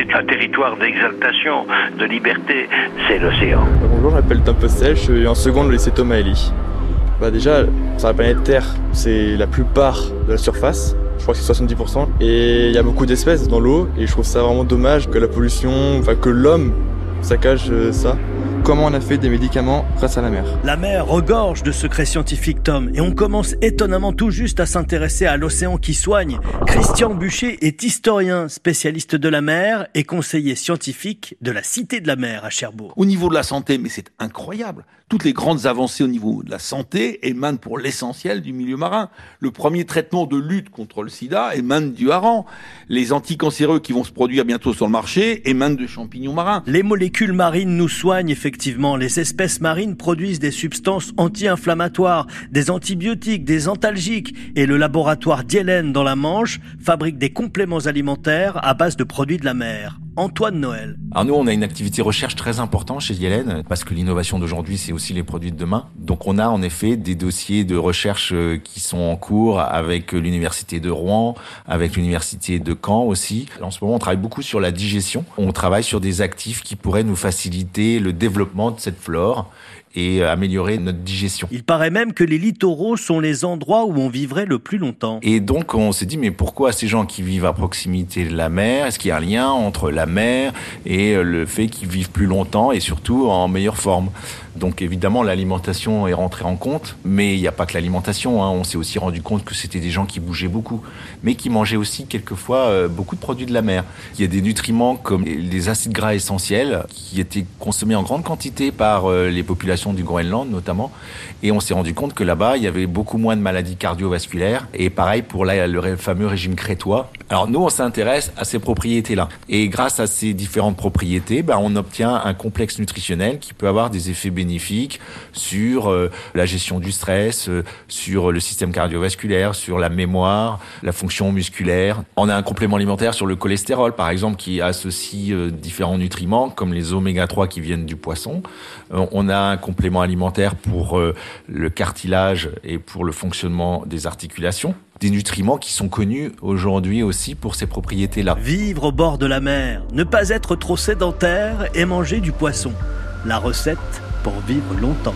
c'est un territoire d'exaltation, de liberté, c'est l'océan. Bonjour, je m'appelle Tom Postel, je suis en seconde lycée Thomas Ellie. Bah déjà, sur la planète Terre, c'est la plupart de la surface, je crois que c'est 70%, et il y a beaucoup d'espèces dans l'eau, et je trouve ça vraiment dommage que la pollution, enfin que l'homme saccage euh, ça. Comment on a fait des médicaments grâce à la mer La mer regorge de secrets scientifiques, Tom, et on commence étonnamment tout juste à s'intéresser à l'océan qui soigne. Christian Bûcher est historien, spécialiste de la mer et conseiller scientifique de la Cité de la mer à Cherbourg. Au niveau de la santé, mais c'est incroyable. Toutes les grandes avancées au niveau de la santé émanent pour l'essentiel du milieu marin. Le premier traitement de lutte contre le sida émane du hareng. Les anticancéreux qui vont se produire bientôt sur le marché émanent de champignons marins. Les molécules marines nous soignent effectivement. Les espèces marines produisent des substances anti-inflammatoires, des antibiotiques, des antalgiques. Et le laboratoire Dielen dans la Manche fabrique des compléments alimentaires à base de produits de la mer. Antoine Noël. Alors nous, on a une activité recherche très importante chez Yellen, parce que l'innovation d'aujourd'hui, c'est aussi les produits de demain. Donc on a en effet des dossiers de recherche euh, qui sont en cours avec l'université de Rouen, avec l'université de Caen aussi. En ce moment, on travaille beaucoup sur la digestion. On travaille sur des actifs qui pourraient nous faciliter le développement de cette flore et améliorer notre digestion. Il paraît même que les littoraux sont les endroits où on vivrait le plus longtemps. Et donc on s'est dit mais pourquoi ces gens qui vivent à proximité de la mer, est-ce qu'il y a un lien entre la mer et le fait qu'ils vivent plus longtemps et surtout en meilleure forme donc évidemment, l'alimentation est rentrée en compte, mais il n'y a pas que l'alimentation. Hein. On s'est aussi rendu compte que c'était des gens qui bougeaient beaucoup, mais qui mangeaient aussi quelquefois euh, beaucoup de produits de la mer. Il y a des nutriments comme les acides gras essentiels qui étaient consommés en grande quantité par euh, les populations du Groenland notamment, et on s'est rendu compte que là-bas, il y avait beaucoup moins de maladies cardiovasculaires. Et pareil pour le fameux régime crétois. Alors nous, on s'intéresse à ces propriétés-là, et grâce à ces différentes propriétés, ben, on obtient un complexe nutritionnel qui peut avoir des effets bénéfiques sur euh, la gestion du stress, euh, sur le système cardiovasculaire, sur la mémoire, la fonction musculaire. On a un complément alimentaire sur le cholestérol, par exemple, qui associe euh, différents nutriments, comme les oméga 3 qui viennent du poisson. on a un complément alimentaire pour le cartilage et pour le fonctionnement des articulations des nutriments qui sont connus aujourd'hui aussi pour ces propriétés-là. Vivre au bord de la mer, ne pas être trop sédentaire et manger du poisson. La recette pour vivre longtemps.